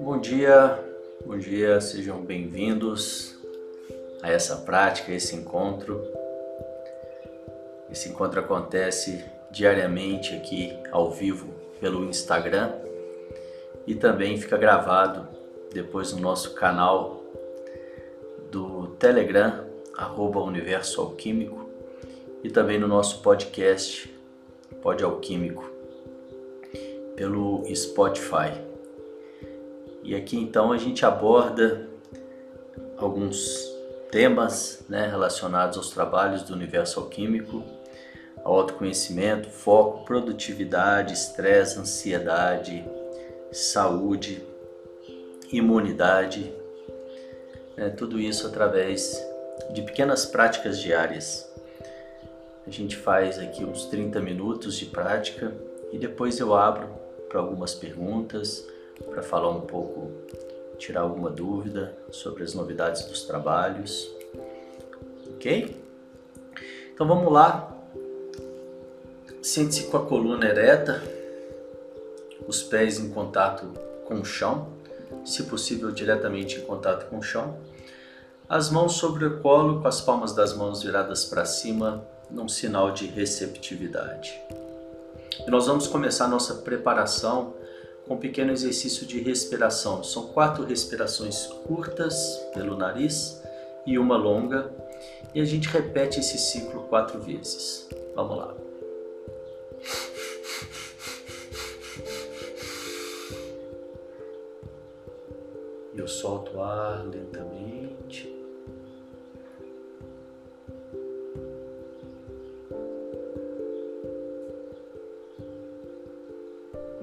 Bom dia, bom dia, sejam bem-vindos a essa prática, a esse encontro. Esse encontro acontece diariamente aqui ao vivo pelo Instagram e também fica gravado depois no nosso canal do Telegram, arroba Universo Alquímico, e também no nosso podcast, Pod Alquímico, pelo Spotify. E aqui então a gente aborda alguns temas né, relacionados aos trabalhos do universo alquímico, autoconhecimento, foco, produtividade, estresse, ansiedade, saúde, imunidade, né, tudo isso através de pequenas práticas diárias. A gente faz aqui uns 30 minutos de prática e depois eu abro para algumas perguntas, para falar um pouco, tirar alguma dúvida sobre as novidades dos trabalhos. Ok? Então vamos lá. Sente-se com a coluna ereta, os pés em contato com o chão, se possível diretamente em contato com o chão. As mãos sobre o colo, com as palmas das mãos viradas para cima, num sinal de receptividade. E nós vamos começar nossa preparação com um pequeno exercício de respiração. São quatro respirações curtas pelo nariz e uma longa, e a gente repete esse ciclo quatro vezes. Vamos lá. Eu solto o ar lentamente.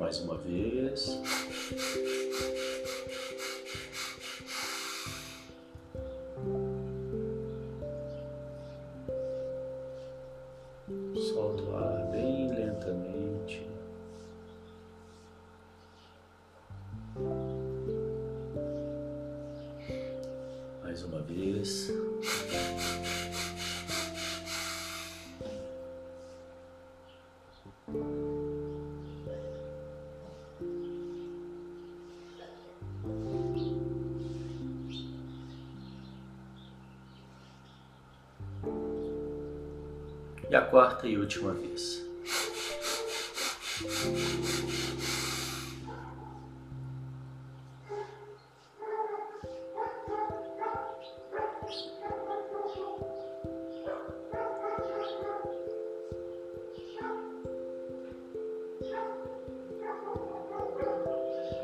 Mais uma vez. Solto o ar bem lentamente. Mais uma vez. E a quarta e última vez.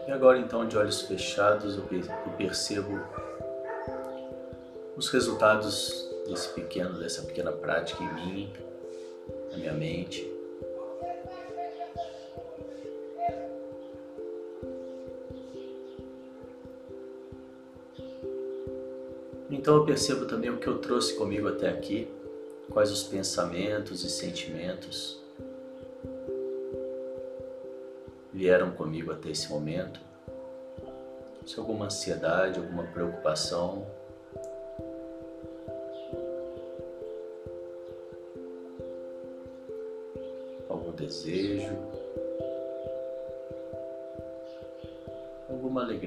E agora então de olhos fechados eu percebo os resultados desse pequeno, dessa pequena prática em mim, na minha mente. Então eu percebo também o que eu trouxe comigo até aqui, quais os pensamentos e sentimentos vieram comigo até esse momento. Se alguma ansiedade, alguma preocupação,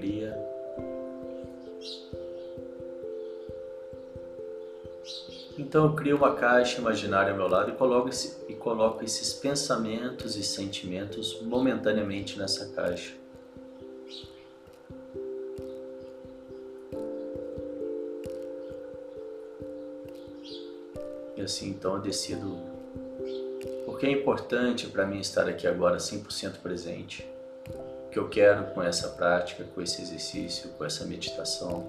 alegria. Então eu crio uma caixa imaginária ao meu lado e coloco, esse, e coloco esses pensamentos e sentimentos momentaneamente nessa caixa. E assim então eu decido porque é importante para mim estar aqui agora 100% presente. Que eu quero com essa prática, com esse exercício, com essa meditação.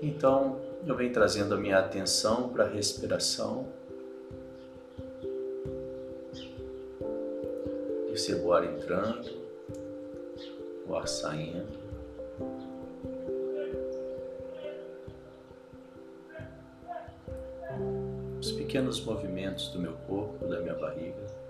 Então, eu venho trazendo a minha atenção para a respiração. Percebo o ar entrando, o ar saindo. pequenos movimentos do meu corpo, da minha barriga.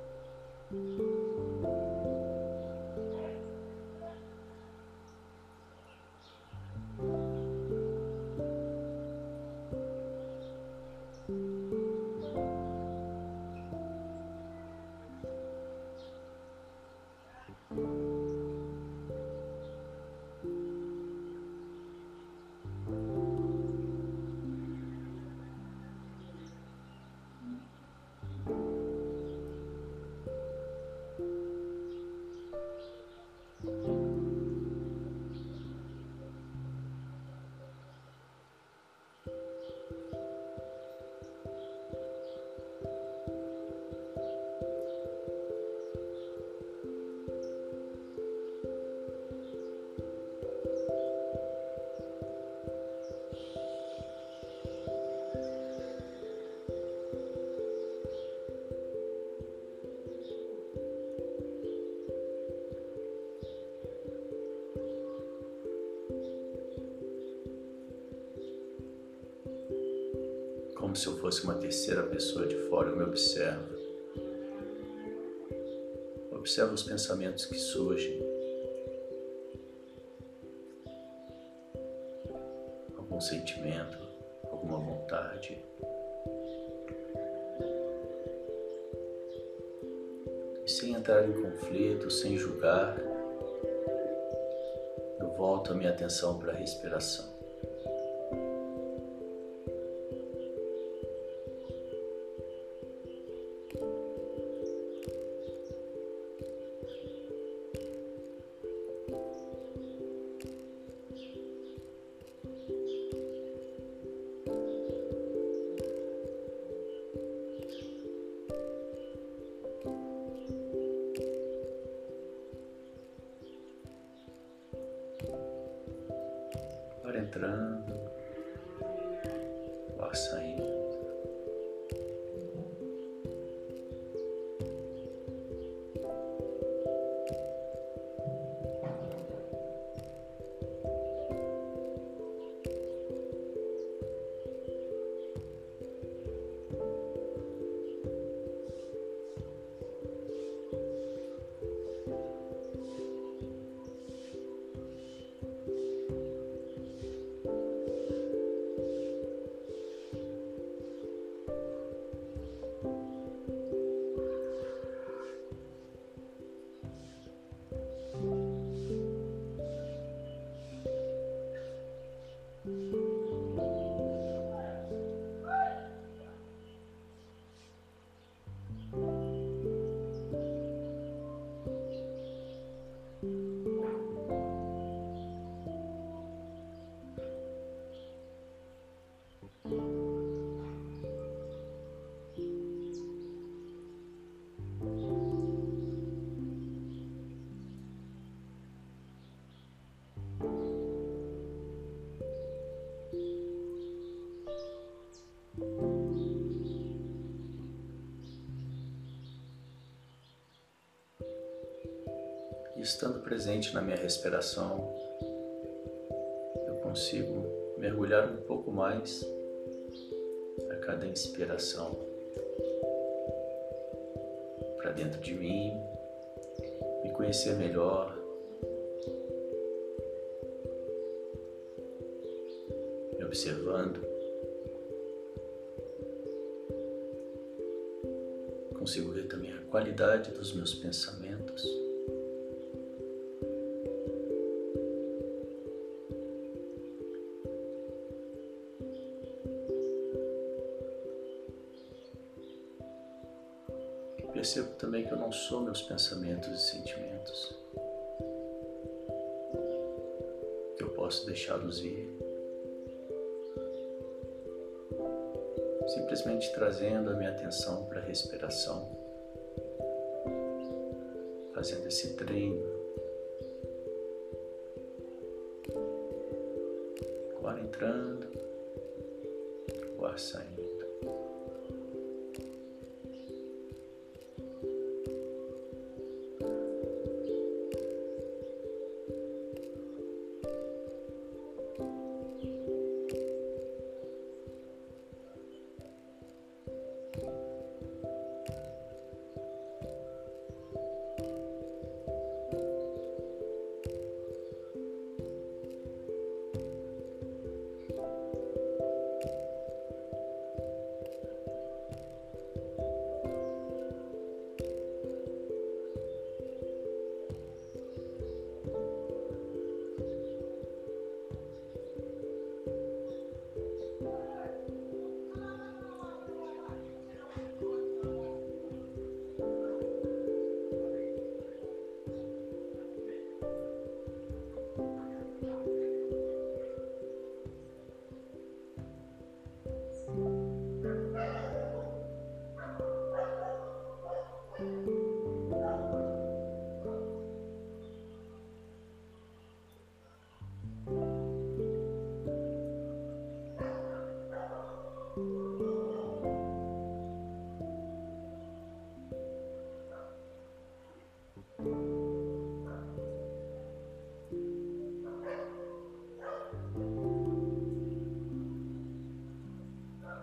Como se eu fosse uma terceira pessoa de fora, eu me observo. Observo os pensamentos que surgem. Algum sentimento, alguma vontade. E sem entrar em conflito, sem julgar, eu volto a minha atenção para a respiração. Estando presente na minha respiração, eu consigo mergulhar um pouco mais a cada inspiração para dentro de mim, me conhecer melhor, me observando. Consigo ver também a qualidade dos meus pensamentos. Simplesmente trazendo a minha atenção para a respiração. Fazendo esse treino. O ar entrando, o ar saindo.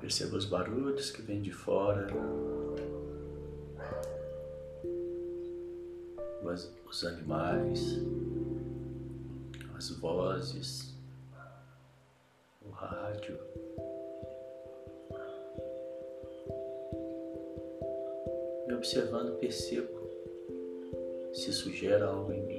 Perceba os barulhos que vêm de fora, os, animais, as vozes, o rádio. E observando, percebo se sugera algo em mim.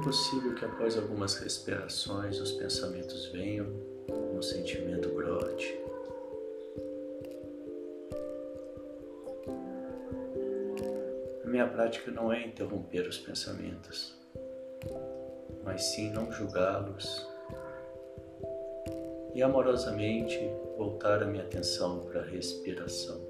Possível que após algumas respirações os pensamentos venham, um sentimento brote. A minha prática não é interromper os pensamentos, mas sim não julgá-los e amorosamente voltar a minha atenção para a respiração.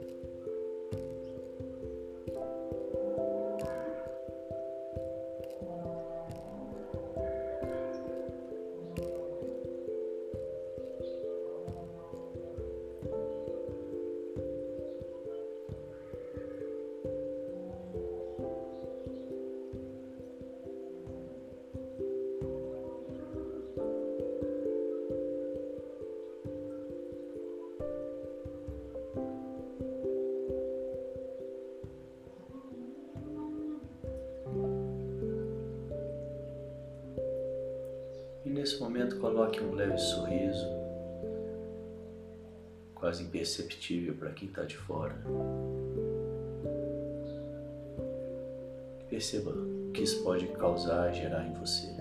Coloque um leve sorriso, quase imperceptível para quem está de fora. Perceba o que isso pode causar, gerar em você.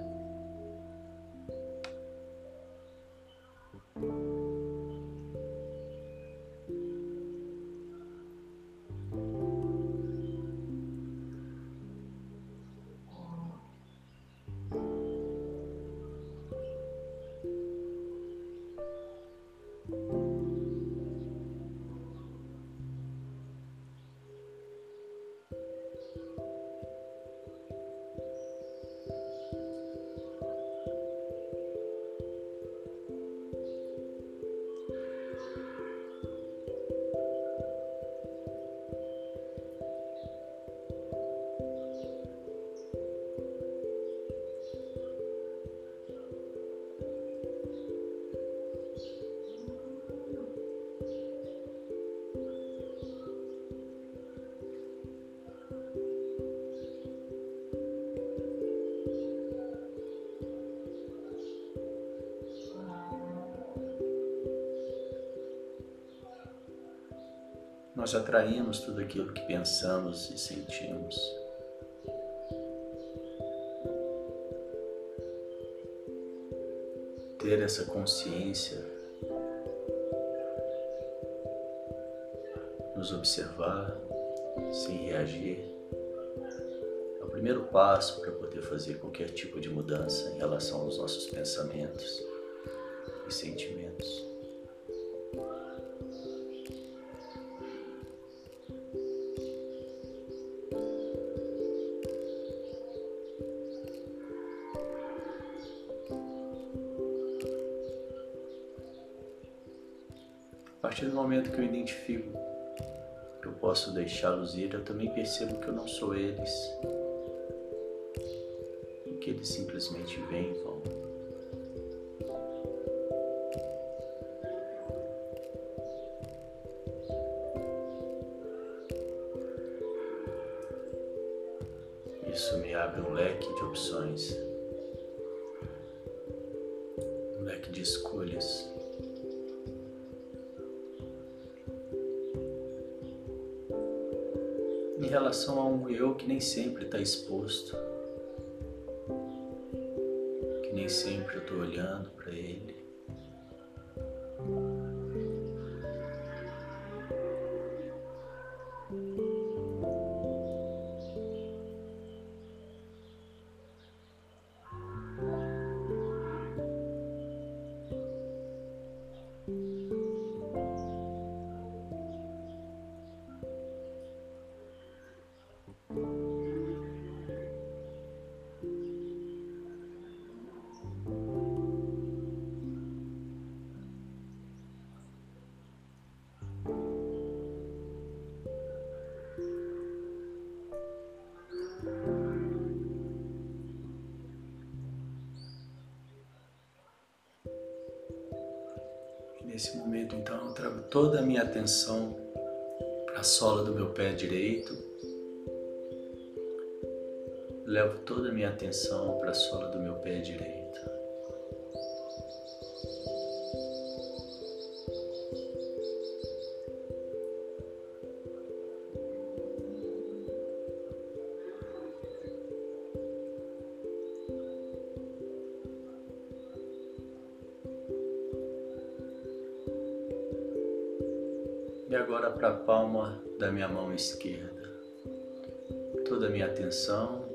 Nós atraímos tudo aquilo que pensamos e sentimos. Ter essa consciência, nos observar sem reagir, é o primeiro passo para poder fazer qualquer tipo de mudança em relação aos nossos pensamentos e sentimentos. Que eu identifico que eu posso deixá-los ir, eu também percebo que eu não sou eles e que eles simplesmente vêm e vão. Isso me abre um leque de opções, um leque de escolhas. Relação a um eu que nem sempre está exposto, que nem sempre eu estou olhando para ele. Minha atenção para a sola do meu pé direito. Levo toda a minha atenção para a sola do meu pé direito. E agora para a palma da minha mão esquerda. Toda a minha atenção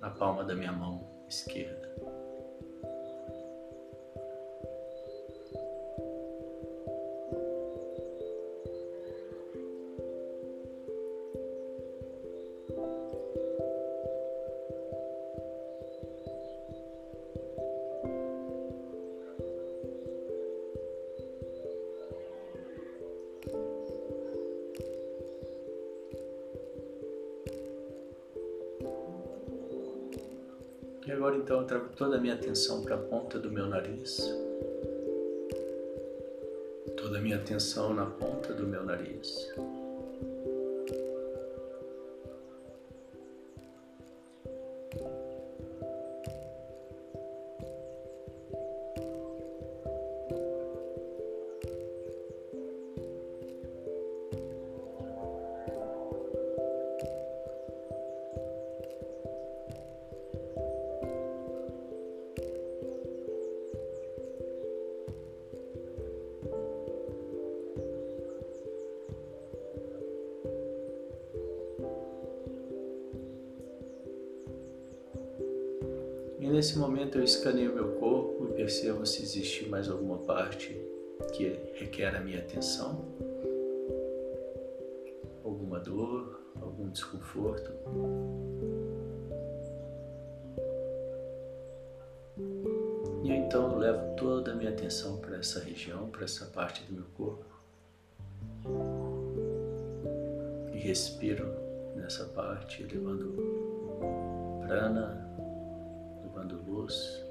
na palma da minha mão esquerda. Toda a minha atenção para a ponta do meu nariz. Toda a minha atenção na ponta do meu nariz. Nesse momento eu escaneio meu corpo e percebo se existe mais alguma parte que requer a minha atenção, alguma dor, algum desconforto. E eu então levo toda a minha atenção para essa região, para essa parte do meu corpo. E respiro nessa parte, levando prana, levando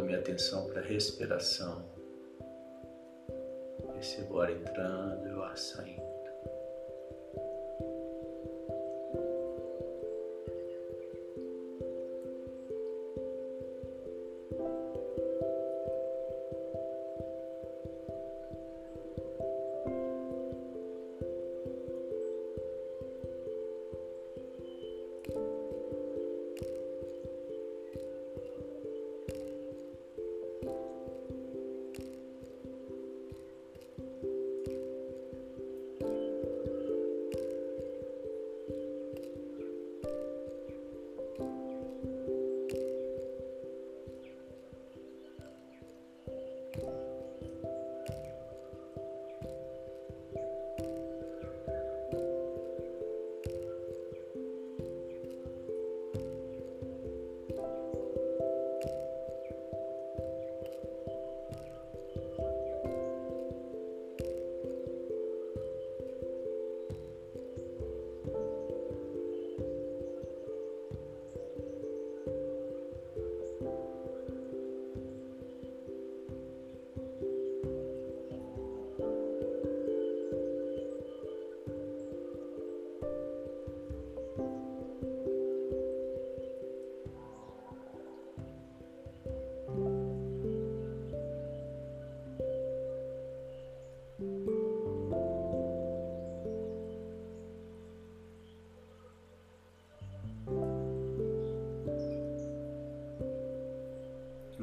volto minha atenção para a respiração. Percebo o entrando e o ar saindo.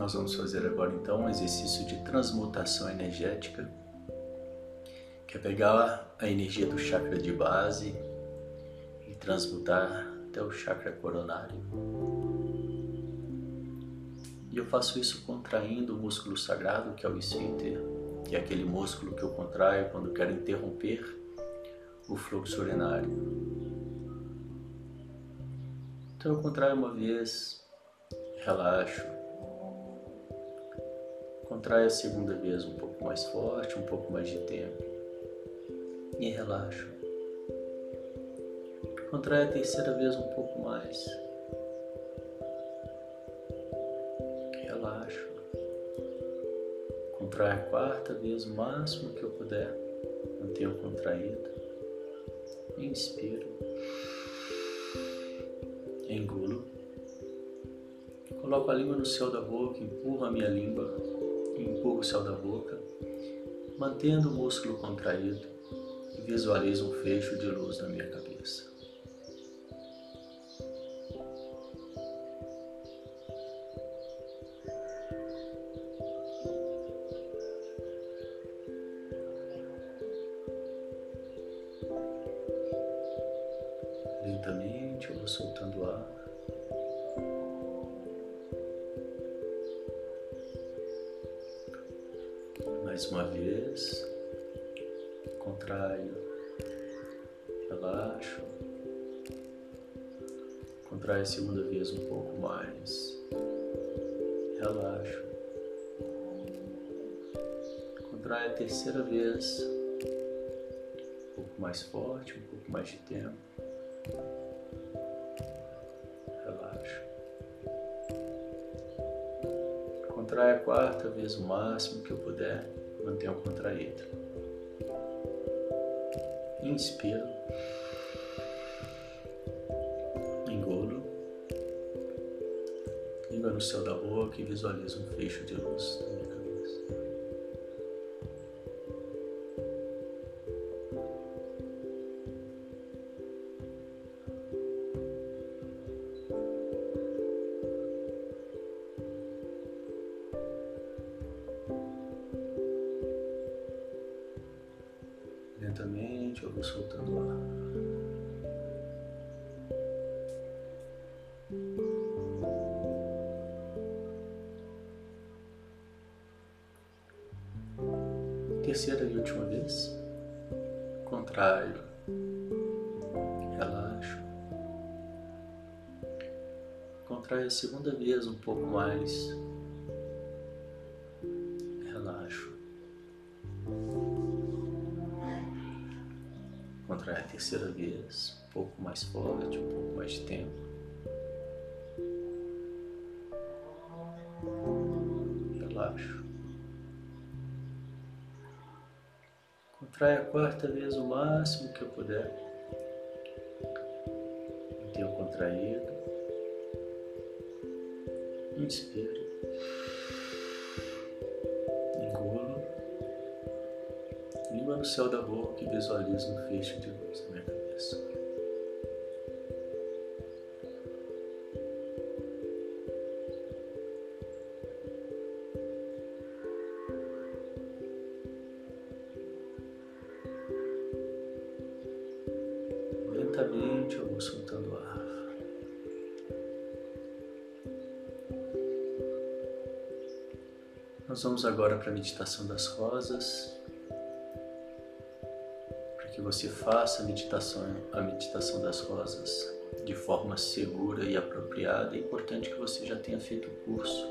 Nós vamos fazer agora então um exercício de transmutação energética, que é pegar a energia do chakra de base e transmutar até o chakra coronário. E eu faço isso contraindo o músculo sagrado, que é o esfíncter, que é aquele músculo que eu contraio quando quero interromper o fluxo urinário. Então eu contraio uma vez, relaxo. Contraio a segunda vez um pouco mais forte, um pouco mais de tempo. E relaxo. Contrai a terceira vez um pouco mais. Relaxo. Contrai a quarta vez o máximo que eu puder. Mantenho contraído. Inspiro. Engulo. Coloco a língua no céu da boca, empurro a minha língua, empurro o céu da boca, mantendo o músculo contraído e visualizo um fecho de luz na minha cabeça. Terceira vez, um pouco mais forte, um pouco mais de tempo. Relaxa. Contrai a quarta vez o máximo que eu puder. Mantenha o contraído. Inspiro. Engolo. Língua no céu da boca e visualizo um fecho de luz pouco mais. Relaxo. Contrai a terceira vez, um pouco mais forte, um pouco mais de tempo. Relaxo. Contrai a quarta vez o máximo que eu puder. Mantenho contraído. Inspiro. Engulo. Língua no céu da boca e visualizo um fecho de luz na minha cabeça. Vamos agora para a meditação das rosas que você faça a meditação, a meditação das rosas de forma segura e apropriada. É importante que você já tenha feito o curso.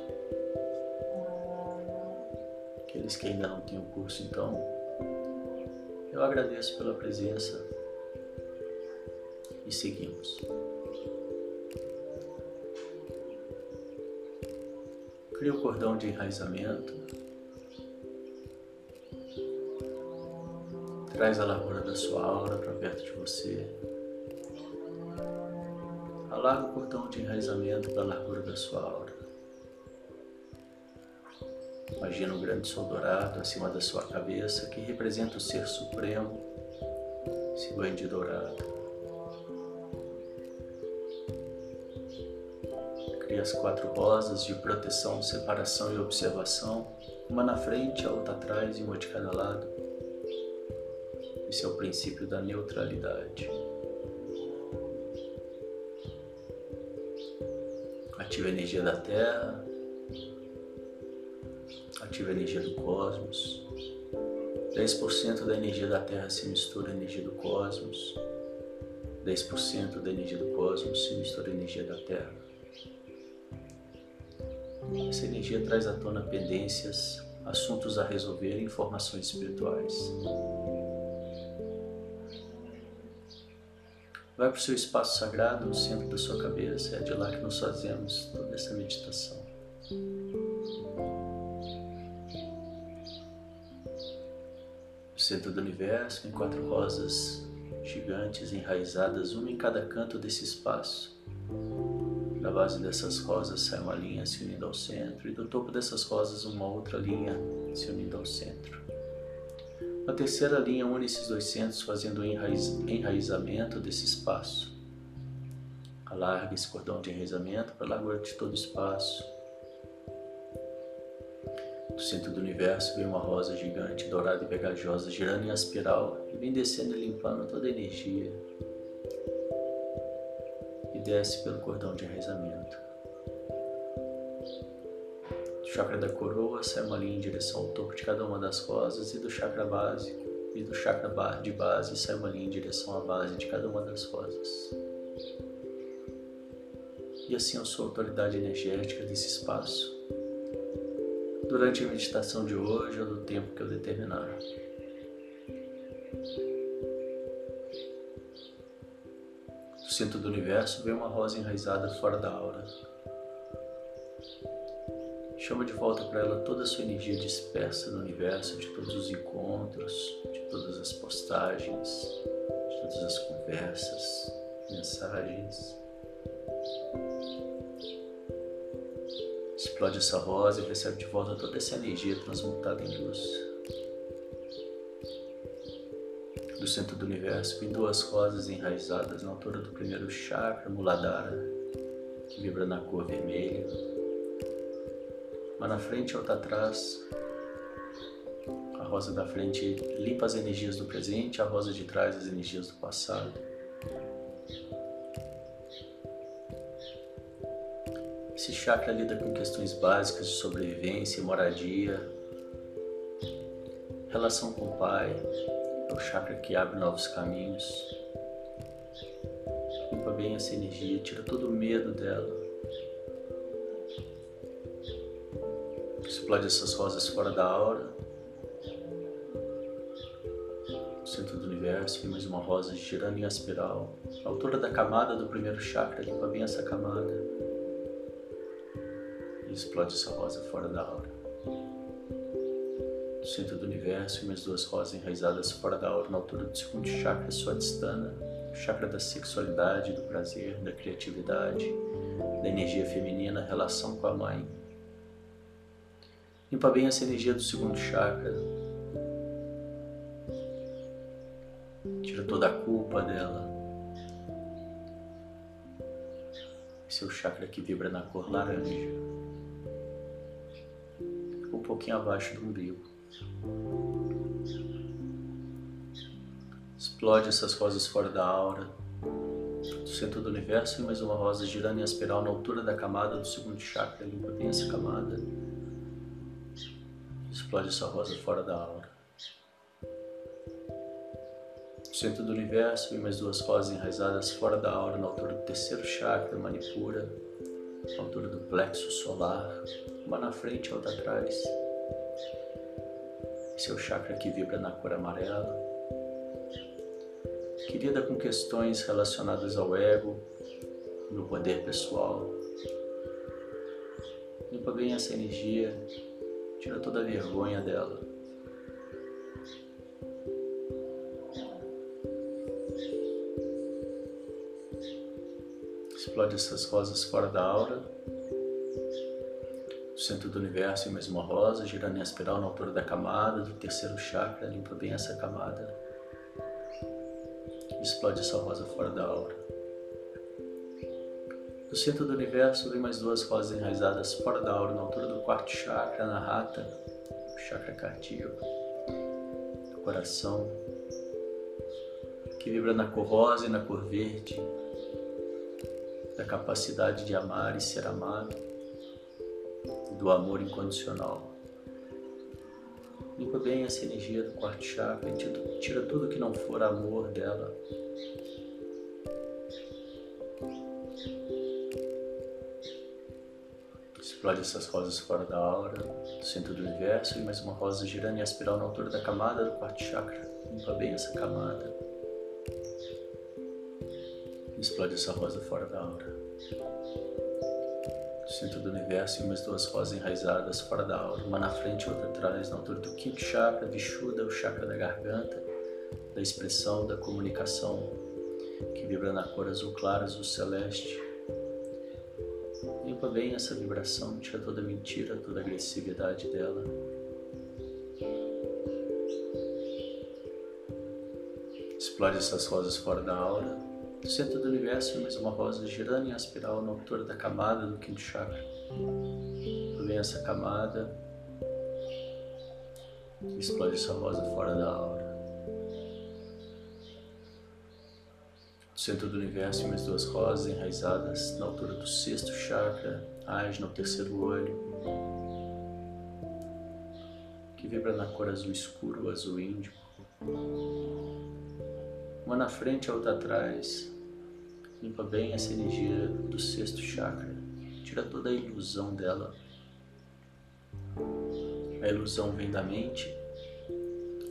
Aqueles que ainda não têm o curso, então, eu agradeço pela presença e seguimos. Cria o cordão de enraizamento. Traz a largura da sua aura para perto de você. Alarga o cordão de enraizamento da largura da sua aura. Imagina um grande sol dourado acima da sua cabeça que representa o Ser Supremo, esse banho de dourado. Cria as quatro rosas de proteção, separação e observação, uma na frente, a outra atrás e uma de cada lado. Esse é o princípio da neutralidade. Ativa a energia da Terra, ativa a energia do cosmos. 10% da energia da Terra se mistura à energia do cosmos. 10% da energia do cosmos se mistura à energia da Terra. Essa energia traz à tona pendências, assuntos a resolver e informações espirituais. Vai para o seu espaço sagrado no centro da sua cabeça, é de lá que nós fazemos toda essa meditação. No centro do universo, em quatro rosas gigantes enraizadas, uma em cada canto desse espaço. Da base dessas rosas sai uma linha se unindo ao centro, e do topo dessas rosas, uma outra linha se unindo ao centro. A terceira linha une esses dois centros, fazendo o enraiz, enraizamento desse espaço. Alarga esse cordão de enraizamento para a largura de todo o espaço. Do centro do universo vem uma rosa gigante, dourada e pegajosa, girando em espiral e vem descendo e limpando toda a energia. Desce pelo cordão de enraizamento chakra da coroa sai uma linha em direção ao topo de cada uma das rosas e do chakra básico e do chakra de base sai uma linha em direção à base de cada uma das rosas. E assim eu sou a autoridade energética desse espaço durante a meditação de hoje ou do tempo que eu determinar. Do centro do universo vem uma rosa enraizada fora da aura. Chama de volta para ela toda a sua energia dispersa no universo, de todos os encontros, de todas as postagens, de todas as conversas, mensagens. Explode essa rosa e recebe de volta toda essa energia transmutada em luz. Do centro do universo vem duas rosas enraizadas na altura do primeiro chakra, Muladhara, que vibra na cor vermelha uma na frente e outra atrás. A rosa da frente limpa as energias do presente, a rosa de trás as energias do passado. Esse chakra lida com questões básicas de sobrevivência, moradia, relação com o pai, é o chakra que abre novos caminhos. Limpa bem essa energia, tira todo o medo dela. Explode essas rosas fora da aura. No centro do universo, mais uma rosa girando em espiral. A altura da camada do primeiro chakra, limpa bem essa camada. E explode essa rosa fora da aura. No centro do universo, e mais duas rosas enraizadas fora da aura, na altura do segundo chakra, Swadhisthana, chakra da sexualidade, do prazer, da criatividade, da energia feminina, relação com a mãe Limpa bem essa energia do segundo chakra. Tira toda a culpa dela. Esse é o chakra que vibra na cor laranja. Um pouquinho abaixo do umbigo. Explode essas rosas fora da aura, do centro do universo, e mais uma rosa girando em espiral na altura da camada do segundo chakra. Limpa bem essa camada. Explode essa rosa fora da aura. No centro do universo, vem mais duas rosas enraizadas fora da aura, na altura do terceiro chakra, Manipura, na altura do plexo solar, uma na frente e outra atrás. O chakra que vibra na cor amarela, que lida com questões relacionadas ao ego, no poder pessoal. Limpa bem essa energia Tira toda a vergonha dela. Explode essas rosas fora da aura. Centro do universo, em mais uma rosa, girando em espiral na altura da camada do terceiro chakra. Limpa bem essa camada. Explode essa rosa fora da aura. Do centro do universo vem mais duas rosas enraizadas fora da aura, na altura do quarto chakra, na rata, chakra cardíaco, do coração, que vibra na cor rosa e na cor verde, da capacidade de amar e ser amado, do amor incondicional. Limpa bem essa energia do quarto chakra e tira tudo que não for amor dela Explode essas rosas fora da aura, do centro do universo, e mais uma rosa girando em espiral na altura da camada do quarto chakra. Limpa bem essa camada. Explode essa rosa fora da aura. Centro do universo, e mais duas rosas enraizadas fora da aura, uma na frente e outra atrás, na altura do quinto chakra, Vishuddha, o chakra da garganta, da expressão, da comunicação, que vibra na cor azul claro, azul celeste Limpa bem essa vibração, tira toda mentira, toda agressividade dela. Explode essas rosas fora da aura. No centro do universo, mais uma rosa girando em espiral na altura da camada do quinto chakra. Vem essa camada. Explode essa rosa fora da aura. centro do universo mais duas rosas enraizadas na altura do sexto chakra, age no terceiro olho, que vibra na cor azul escuro, azul índico. Uma na frente, a outra atrás. Limpa bem essa energia do sexto chakra. Tira toda a ilusão dela. A ilusão vem da mente,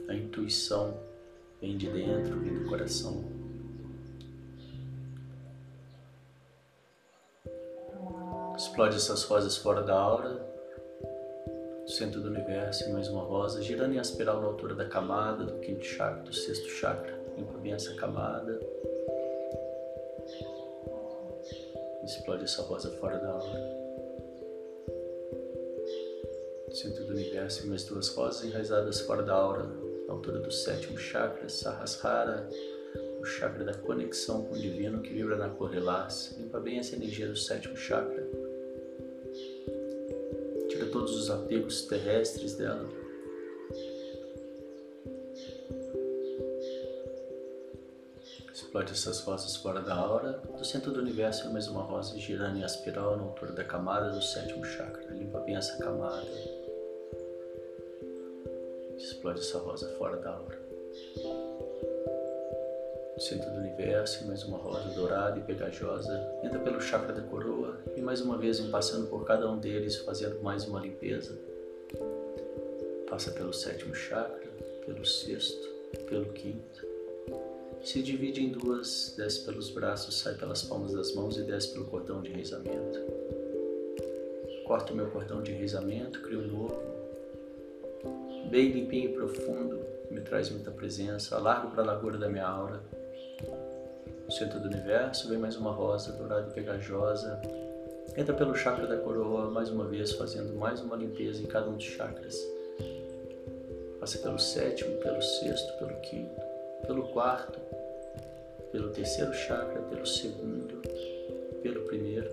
a intuição vem de dentro, vem do coração. Explode essas rosas fora da aura, centro do universo, mais uma rosa, girando em espiral na altura da camada do quinto chakra, do sexto chakra. Limpa bem essa camada. Explode essa rosa fora da aura. Centro do universo, e mais duas rosas enraizadas fora da aura, na altura do sétimo chakra, Sahasrara, o chakra da conexão com o divino que vibra na cor lilás. Limpa bem essa energia do sétimo chakra todos os apegos terrestres dela. Explode essas rosas fora da aura. Do centro do universo é mais uma rosa girando em espiral na altura da camada do sétimo chakra. Limpa bem essa camada. Explode essa rosa fora da aura centro do universo, mais uma rosa dourada e pegajosa, entra pelo chakra da coroa e mais uma vez passando por cada um deles, fazendo mais uma limpeza. Passa pelo sétimo chakra, pelo sexto, pelo quinto. Se divide em duas, desce pelos braços, sai pelas palmas das mãos e desce pelo cordão de rezamento. Corto o meu cordão de rezamento, crio um novo, bem limpinho e profundo, me traz muita presença, alargo para a largura da minha aura, no centro do universo vem mais uma rosa dourada e pegajosa. Entra pelo chakra da coroa, mais uma vez fazendo mais uma limpeza em cada um dos chakras. Passa pelo sétimo, pelo sexto, pelo quinto, pelo quarto, pelo terceiro chakra, pelo segundo, pelo primeiro.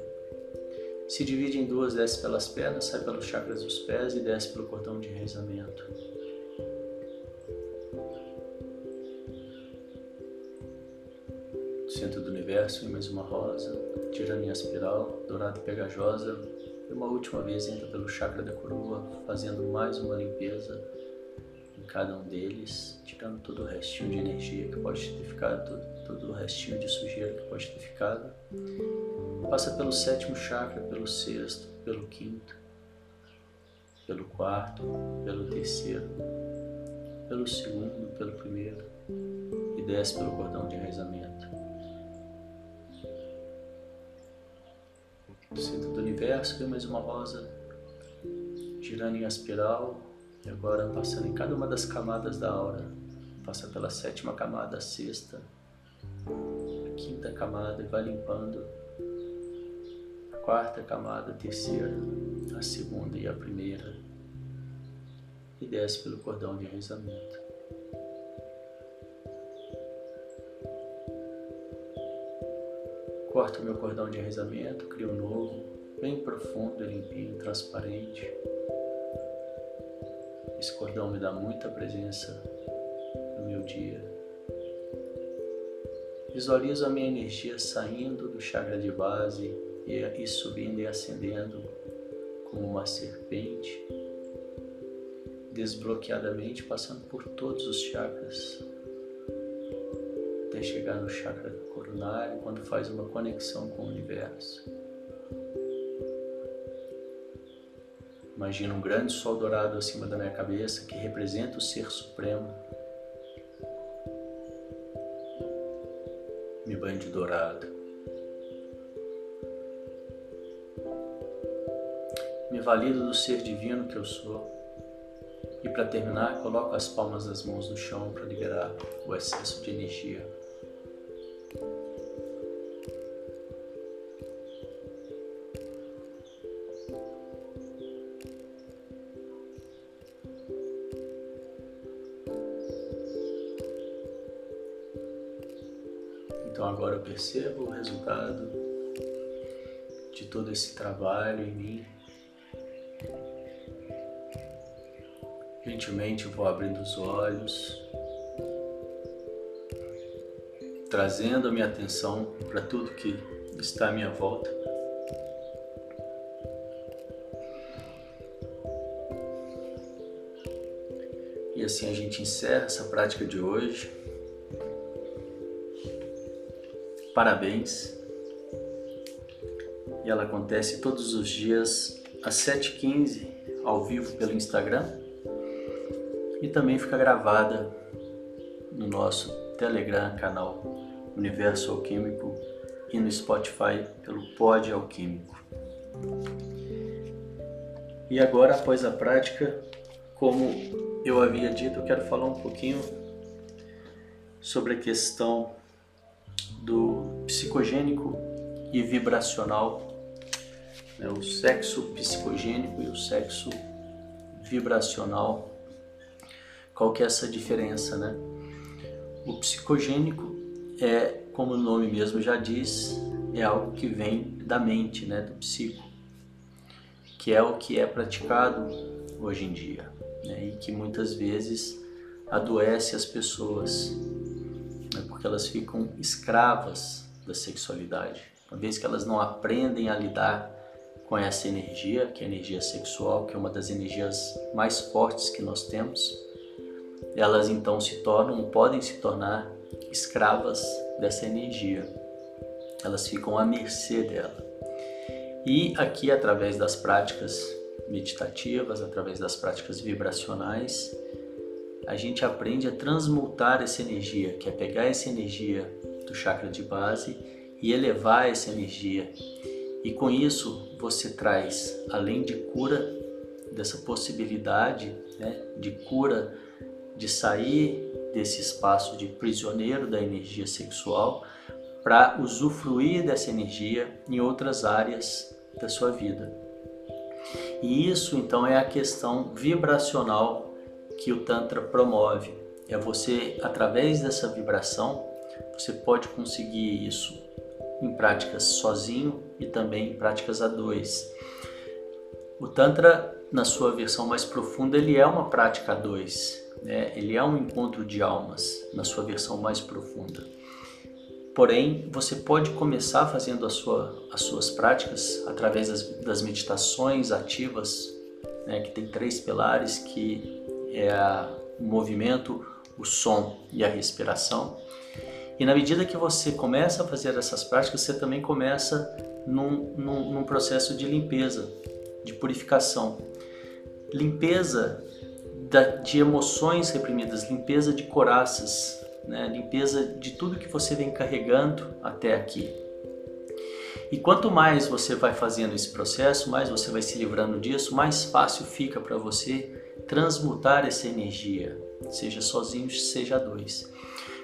Se divide em duas, desce pelas pernas, sai pelos chakras dos pés e desce pelo cordão de rezamento. centro do universo, e mais uma rosa, tirando em espiral, dourada e pegajosa, e uma última vez entra pelo chakra da coroa, fazendo mais uma limpeza cada um deles, tirando todo o restinho de energia que pode ter ficado, todo, o restinho de sujeira que pode ter ficado. Passa pelo sétimo chakra, pelo sexto, pelo quinto, pelo quarto, pelo terceiro, pelo segundo, pelo primeiro e desce pelo cordão de enraizamento. centro do universo, vem mais uma rosa girando em espiral e agora passando em cada uma das camadas da aura. Passa pela sétima camada, a sexta, a quinta camada e vai limpando a quarta camada, a terceira, a segunda e a primeira e desce pelo cordão de rezamento. Corto meu cordão de rezamento, crio um novo, bem profundo, limpinho, transparente. Esse cordão me dá muita presença no meu dia. Visualizo a minha energia saindo do chakra de base e, subindo e ascendendo como uma serpente, desbloqueadamente passando por todos os chakras, até chegar no chakra coronário, quando faz uma conexão com o universo. Imagina um grande sol dourado acima da minha cabeça que representa o Ser Supremo. Me banho de dourado. Me valido do ser divino que eu sou. E para terminar, coloco as palmas das mãos no chão para liberar o excesso de energia. Percebo o resultado de todo esse trabalho em mim. Gentilmente vou abrindo os olhos, trazendo a minha atenção para tudo que está à minha volta. E assim a gente encerra essa prática de hoje. Parabéns. E ela acontece todos os dias às 7h15 ao vivo pelo Instagram e também fica gravada no nosso Telegram canal Universo Alquímico e no Spotify pelo Pod Alquímico. E agora, após a prática, como eu havia dito, eu quero falar um pouquinho sobre a questão do psicogênico e vibracional, né? o sexo psicogênico e o sexo vibracional. Qual que é essa diferença, né? O psicogênico é, como o nome mesmo já diz, é algo que vem da mente, né, do psico, que é o que é praticado hoje em dia, né, e que muitas vezes adoece as pessoas, porque elas ficam escravas da sexualidade. Uma vez que elas não aprendem a lidar com essa energia, que é a energia sexual, que é uma das energias mais fortes que nós temos, elas então se tornam, podem se tornar escravas dessa energia. Elas ficam à mercê dela. E aqui, através das práticas meditativas, através das práticas vibracionais, a gente aprende a transmutar essa energia, que é pegar essa energia do chakra de base e elevar essa energia. E com isso você traz, além de cura, dessa possibilidade né, de cura, de sair desse espaço de prisioneiro da energia sexual para usufruir dessa energia em outras áreas da sua vida. E isso então é a questão vibracional que o Tantra promove. É você, através dessa vibração, você pode conseguir isso em práticas sozinho e também em práticas a dois. O Tantra, na sua versão mais profunda, ele é uma prática a dois. Né? Ele é um encontro de almas na sua versão mais profunda. Porém, você pode começar fazendo sua, as suas práticas através das, das meditações ativas, né, que tem três pilares que é o movimento, o som e a respiração. E na medida que você começa a fazer essas práticas, você também começa num, num, num processo de limpeza, de purificação. Limpeza da, de emoções reprimidas, limpeza de coraças, né? limpeza de tudo que você vem carregando até aqui. E quanto mais você vai fazendo esse processo, mais você vai se livrando disso, mais fácil fica para você transmutar essa energia, seja sozinho, seja dois.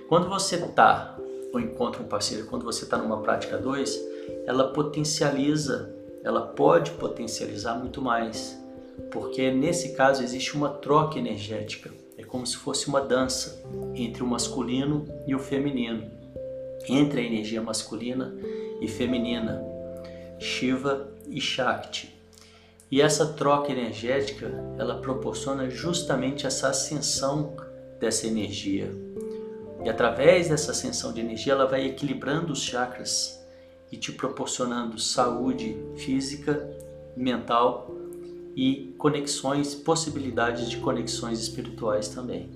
Quando você está ou encontra um parceiro, quando você está numa prática dois, ela potencializa, ela pode potencializar muito mais, porque nesse caso existe uma troca energética, é como se fosse uma dança entre o masculino e o feminino, entre a energia masculina e feminina, Shiva e Shakti. E essa troca energética, ela proporciona justamente essa ascensão dessa energia. E através dessa ascensão de energia, ela vai equilibrando os chakras e te proporcionando saúde física, mental e conexões, possibilidades de conexões espirituais também.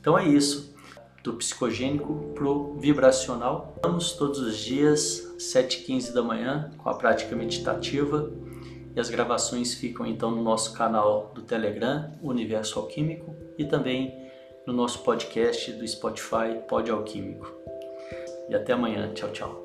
Então é isso do psicogênico pro vibracional. Vamos todos os dias, 7h15 da manhã, com a prática meditativa. E as gravações ficam então no nosso canal do Telegram, Universo Alquímico, e também no nosso podcast do Spotify, Pod Alquímico. E até amanhã. Tchau, tchau.